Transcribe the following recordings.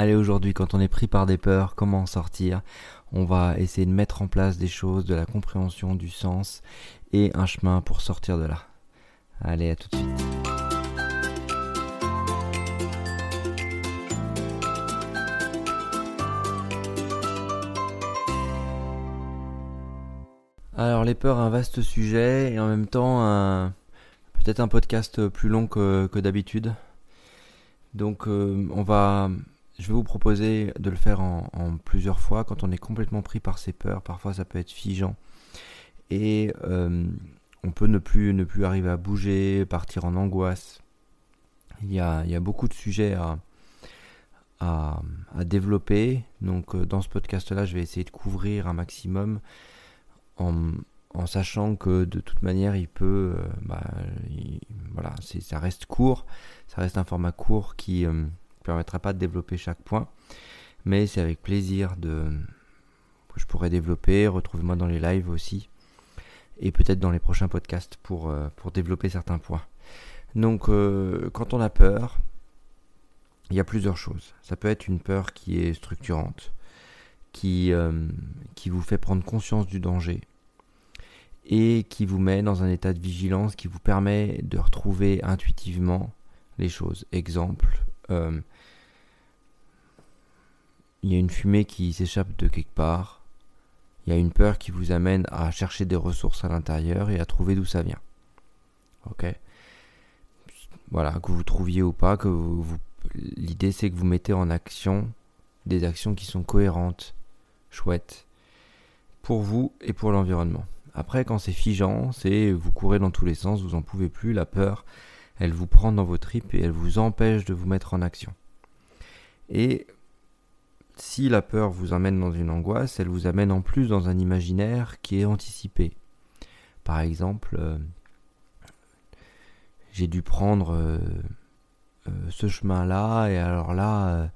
Allez, aujourd'hui, quand on est pris par des peurs, comment en sortir? On va essayer de mettre en place des choses, de la compréhension, du sens et un chemin pour sortir de là. Allez, à tout de suite. Alors les peurs, un vaste sujet et en même temps peut-être un podcast plus long que, d'habitude. Donc euh, on va je vais vous proposer de le faire en, plusieurs fois quand on est complètement pris par ses peurs. Parfois, ça peut être figeant. Et euh, on peut ne plus, ne plus arriver à bouger, partir en angoisse. Il y a, il y a beaucoup de sujets à, à, développer. Donc, euh, dans ce podcast-là, je vais essayer de couvrir un maximum en, en sachant que de toute manière, il peut. Euh, bah, voilà, ça reste court. Ça reste un format court qui permettra pas de développer chaque point, mais c'est avec plaisir de que je pourrais développer. Retrouvez-moi dans les lives aussi, et peut-être dans les prochains podcasts pour, euh, pour développer certains points. Donc, euh, quand on a peur, il y a plusieurs choses. Ça peut être une peur qui est structurante, qui, euh, qui vous fait prendre conscience du danger et qui vous met dans un état de vigilance qui vous permet de retrouver intuitivement les choses. Exemple, il y a une fumée qui s'échappe de quelque part, il y a une peur qui vous amène à chercher des ressources à l'intérieur et à trouver d'où ça vient. Ok Voilà, que vous trouviez ou pas, que vous, l'idée c'est que vous mettez en action des actions qui sont cohérentes, chouettes, pour vous et pour l'environnement. Après, quand c'est figeant, c'est vous courez dans tous les sens, vous en pouvez plus, la peur, elle vous prend dans vos tripes et elle vous empêche de vous mettre en action. Et si la peur vous amène dans une angoisse, elle vous amène en plus dans un imaginaire qui est anticipé. Par exemple, euh, j'ai dû prendre euh, euh, ce chemin-là, et alors là,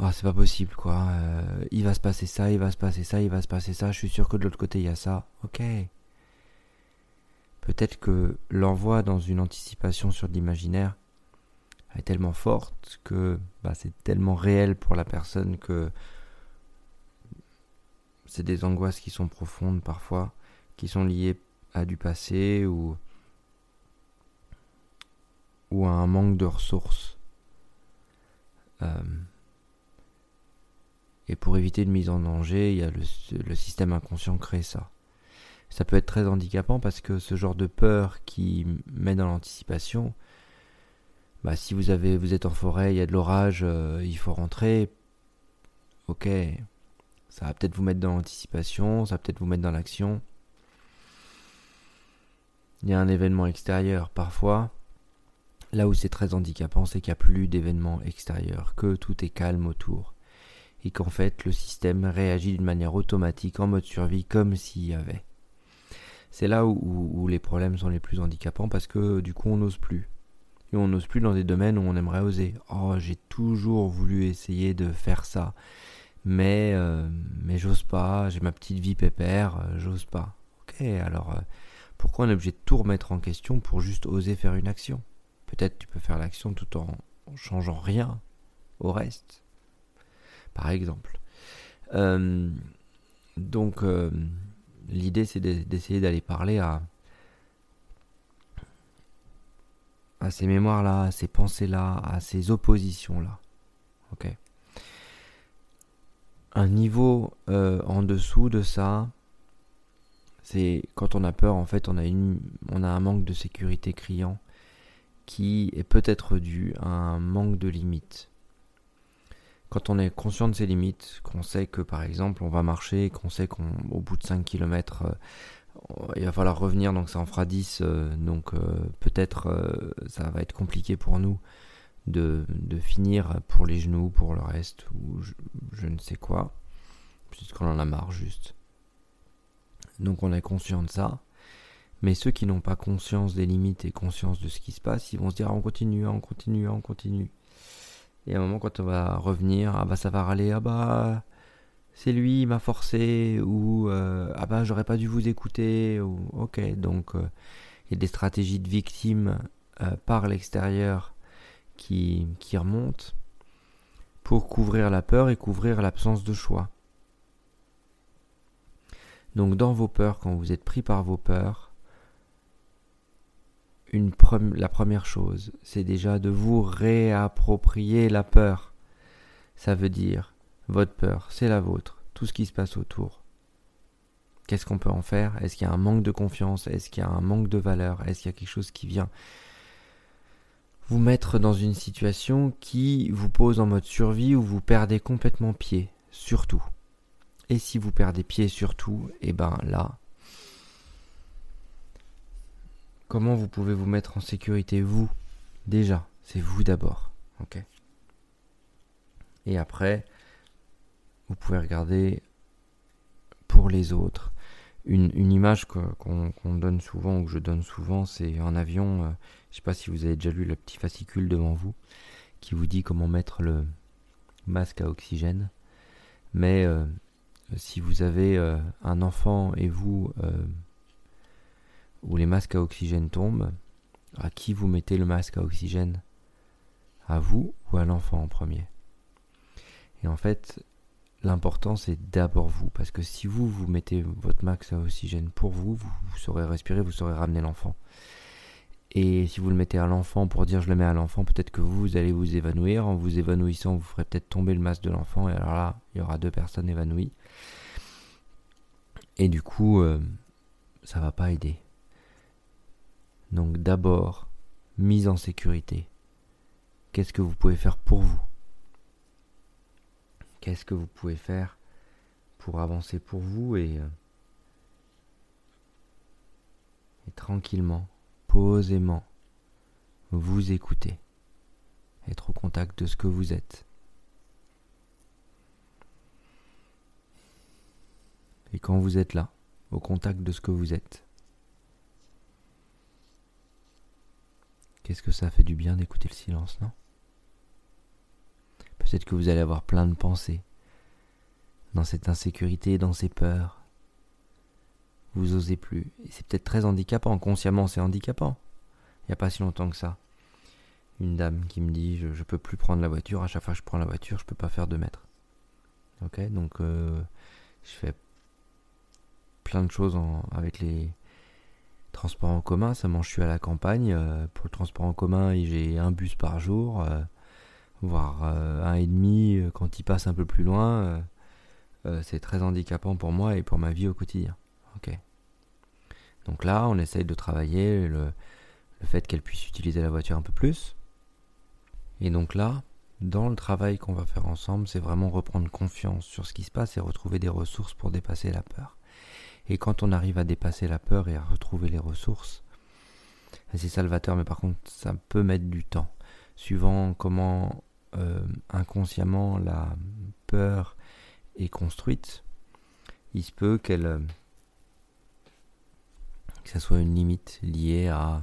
oh, c'est pas possible quoi. il va se passer ça, il va se passer ça, il va se passer ça, je suis sûr que de l'autre côté il y a ça. Ok. Peut-être que l'envoi dans une anticipation sur l'imaginaire est tellement forte que bah, c'est tellement réel pour la personne que c'est des angoisses qui sont profondes parfois, qui sont liées à du passé ou, ou à un manque de ressources. Euh, et pour éviter une mise en danger, il y a le, le système inconscient crée ça. Ça peut être très handicapant parce que ce genre de peur qui met dans l'anticipation, bah, si vous avez, vous êtes en forêt, il y a de l'orage, euh, il faut rentrer. Ok, ça va peut-être vous mettre dans l'anticipation, ça va peut-être vous mettre dans l'action. Il y a un événement extérieur. Parfois, là où c'est très handicapant, c'est qu'il n'y a plus d'événements extérieurs, que tout est calme autour. Et qu'en fait, le système réagit d'une manière automatique, en mode survie, comme s'il y avait. C'est là où, les problèmes sont les plus handicapants parce que du coup on n'ose plus et on n'ose plus dans des domaines où on aimerait oser. Oh, j'ai toujours voulu essayer de faire ça, mais euh, mais j'ose pas. J'ai ma petite vie pépère, euh, j'ose pas. Ok, alors euh, pourquoi on est obligé de tout remettre en question pour juste oser faire une action? Peut-être tu peux faire l'action tout en, en, changeant rien au reste, par exemple. donc l'idée c'est d'essayer d'aller parler à à ces mémoires-là, à ces pensées-là, à ces oppositions-là. Un niveau euh, en dessous de ça, c'est quand on a peur, en fait, on a, une, on a un manque de sécurité criant qui est peut-être dû à un manque de limites. Quand on est conscient de ses limites, qu'on sait que par exemple on va marcher, qu'on sait qu'au bout de 5 km il va falloir revenir, donc ça en fera 10, euh, donc euh, peut-être euh, ça va être compliqué pour nous de, finir pour les genoux, pour le reste, ou je, ne sais quoi, puisqu'on en a marre juste. Donc on est conscient de ça. Mais ceux qui n'ont pas conscience des limites et conscience de ce qui se passe, ils vont se dire ah, on continue, on continue, on continue. Et à un moment quand on va revenir, ah bah ça va râler, ah bah c'est lui, il m'a forcé, ou euh, ah ben j'aurais pas dû vous écouter, ou ok, donc euh, il y a des stratégies de victimes euh, par l'extérieur qui, qui remontent. pour couvrir la peur et couvrir l'absence de choix. Donc dans vos peurs, quand vous êtes pris par vos peurs, la première chose, c'est déjà de vous réapproprier la peur. Ça veut dire, votre peur, c'est la vôtre, tout ce qui se passe autour. Qu'est-ce qu'on peut en faire? Est-ce qu'il y a un manque de confiance? Est-ce qu'il y a un manque de valeur? Est-ce qu'il y a quelque chose qui vient vous mettre dans une situation qui vous pose en mode survie où vous perdez complètement pied, surtout? Et si vous perdez pied surtout, et eh ben là, comment vous pouvez vous mettre en sécurité vous? Déjà, c'est vous d'abord, ok? Et après, vous pouvez regarder pour les autres. Une, image qu'on donne souvent, ou que je donne souvent, c'est en avion. Euh, je ne sais pas si vous avez déjà lu le petit fascicule devant vous qui vous dit comment mettre le masque à oxygène. Mais euh, si vous avez euh, un enfant et vous, où les masques à oxygène tombent, à qui vous mettez le masque à oxygène? À vous ou à l'enfant en premier? Et en fait, l'important c'est d'abord vous, parce que si vous, vous mettez votre masque à oxygène pour vous, vous, vous saurez respirer, vous saurez ramener l'enfant. Et si vous le mettez à l'enfant pour dire je le mets à l'enfant, peut-être que vous, allez vous évanouir. En vous évanouissant, vous ferez peut-être tomber le masque de l'enfant. Et alors là, il y aura deux personnes évanouies. Et du coup, euh, ça va pas aider. Donc d'abord, mise en sécurité. Qu'est-ce que vous pouvez faire pour vous? Qu'est-ce que vous pouvez faire pour avancer pour vous et, euh, et tranquillement posément vous écouter, être au contact de ce que vous êtes. Et quand vous êtes là, au contact de ce que vous êtes, qu'est-ce que ça fait du bien d'écouter le silence, non? Peut-être que vous allez avoir plein de pensées dans cette insécurité, dans ces peurs, vous osez plus. Et c'est peut-être très handicapant. Consciemment, c'est handicapant. Il n'y a pas si longtemps que ça. Une dame qui me dit je, ne peux plus prendre la voiture. À chaque fois que je prends la voiture, je peux pas faire deux mètres. Ok, donc euh, je fais plein de choses avec les transports en commun. Ça je suis à la campagne. Euh, pour le transport en commun, j'ai un bus par jour, euh, voire un et demi quand il passe un peu plus loin. c'est très handicapant pour moi et pour ma vie au quotidien. Ok. Donc là, on essaye de travailler le, fait qu'elle puisse utiliser la voiture un peu plus. Et donc là, dans le travail qu'on va faire ensemble, c'est vraiment reprendre confiance sur ce qui se passe et retrouver des ressources pour dépasser la peur. Et quand on arrive à dépasser la peur et à retrouver les ressources, c'est salvateur, mais par contre, ça peut mettre du temps. Suivant comment euh, inconsciemment la peur est construite, il se peut qu'elle euh, que ça soit une limite liée à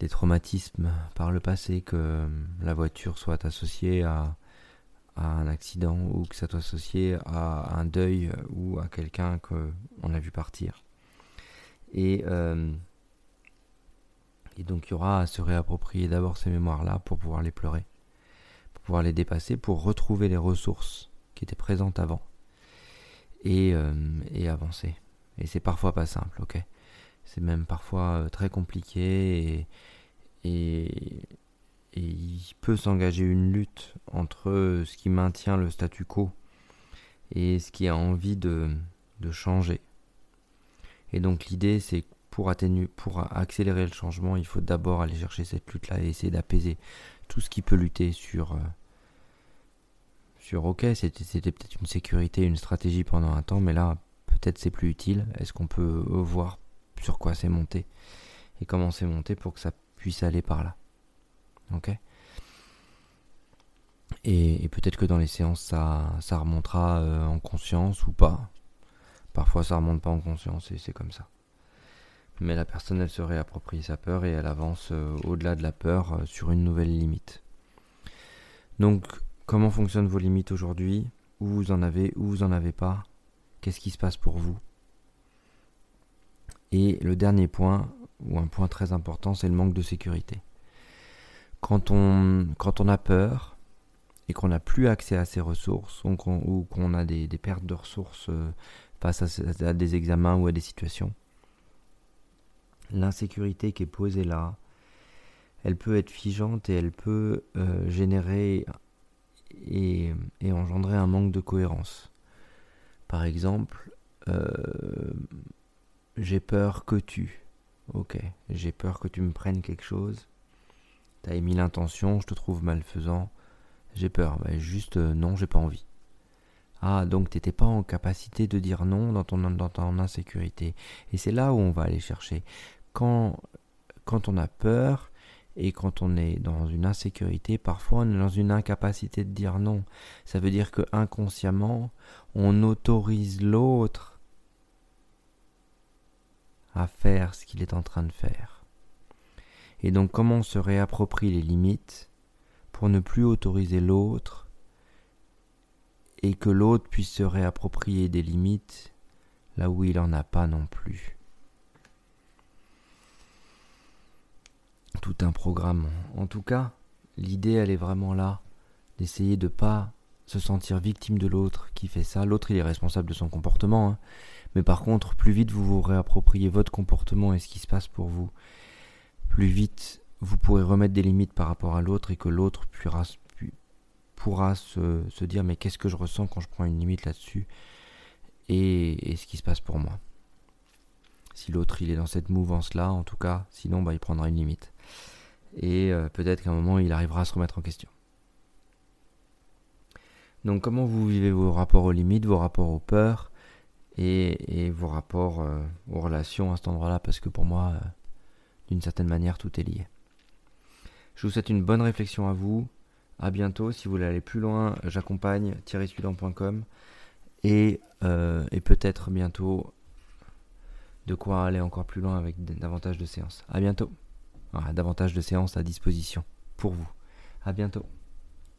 des traumatismes par le passé, que la voiture soit associée à, un accident ou que ça soit associé à un deuil ou à quelqu'un qu'on a vu partir. Et, euh, et donc il y aura à se réapproprier d'abord ces mémoires-là pour pouvoir les pleurer, pouvoir les dépasser, pour retrouver les ressources qui étaient présentes avant et, euh, avancer. Et c'est parfois pas simple, ok? C'est même parfois euh, très compliqué et, il peut s'engager une lutte entre ce qui maintient le statu quo et ce qui a envie de, de changer. Et donc l'idée c'est pour atténuer, pour accélérer le changement, il faut d'abord aller chercher cette lutte-là et essayer d'apaiser tout ce qui peut lutter sur, euh, sur ok, c'était peut-être une sécurité, une stratégie pendant un temps, mais là, peut-être c'est plus utile. Est-ce qu'on peut voir sur quoi c'est monté et comment c'est monté pour que ça puisse aller par là? Ok? Et, peut-être que dans les séances, ça, ça remontera euh, en conscience ou pas. Parfois, ça remonte pas en conscience et c'est comme ça. Mais la personne, elle se réapproprie sa peur et elle avance euh, au-delà de la peur euh, sur une nouvelle limite. Donc, comment fonctionnent vos limites aujourd'hui? Où vous en avez, où vous en avez pas? Qu'est-ce qui se passe pour vous? Et le dernier point, ou un point très important, c'est le manque de sécurité. Quand on, a peur et qu'on n'a plus accès à ces ressources ou qu'on a des, pertes de ressources euh, face à, des examens ou à des situations, l'insécurité qui est posée là, elle peut être figeante et elle peut euh, générer et, engendrer un manque de cohérence. Par exemple, euh, j'ai peur que tu. Ok, j'ai peur que tu me prennes quelque chose. T'as émis l'intention, je te trouve malfaisant. J'ai peur. mais juste euh, non, j'ai pas envie. Ah, donc t'étais pas en capacité de dire non dans ton, dans ton insécurité. Et c'est là où on va aller chercher. Quand, on a peur, et quand on est dans une insécurité, parfois on est dans une incapacité de dire non. Ça veut dire que inconsciemment, on autorise l'autre à faire ce qu'il est en train de faire. Et donc comment on se réapproprie les limites pour ne plus autoriser l'autre et que l'autre puisse se réapproprier des limites là où il n'en a pas non plus? Tout un programme. En tout cas, l'idée, elle est vraiment là, d'essayer de pas se sentir victime de l'autre qui fait ça. L'autre, il est responsable de son comportement. Hein. Mais par contre, plus vite vous vous réappropriez votre comportement et ce qui se passe pour vous, plus vite vous pourrez remettre des limites par rapport à l'autre et que l'autre pourra, pourra se, dire mais qu'est-ce que je ressens quand je prends une limite là-dessus et, et ce qui se passe pour moi. Si l'autre il est dans cette mouvance là, en tout cas, sinon bah, il prendra une limite et euh, peut-être qu'à un moment il arrivera à se remettre en question. Donc comment vous vivez vos rapports aux limites, vos rapports aux peurs et, vos rapports euh, aux relations à cet endroit-là? Parce que pour moi, euh, d'une certaine manière, tout est lié. Je vous souhaite une bonne réflexion à vous. À bientôt. Si vous voulez aller plus loin, j'accompagne suivant.com et, et peut-être bientôt de quoi aller encore plus loin avec davantage de séances. À bientôt davantage de séances à disposition pour vous. À bientôt.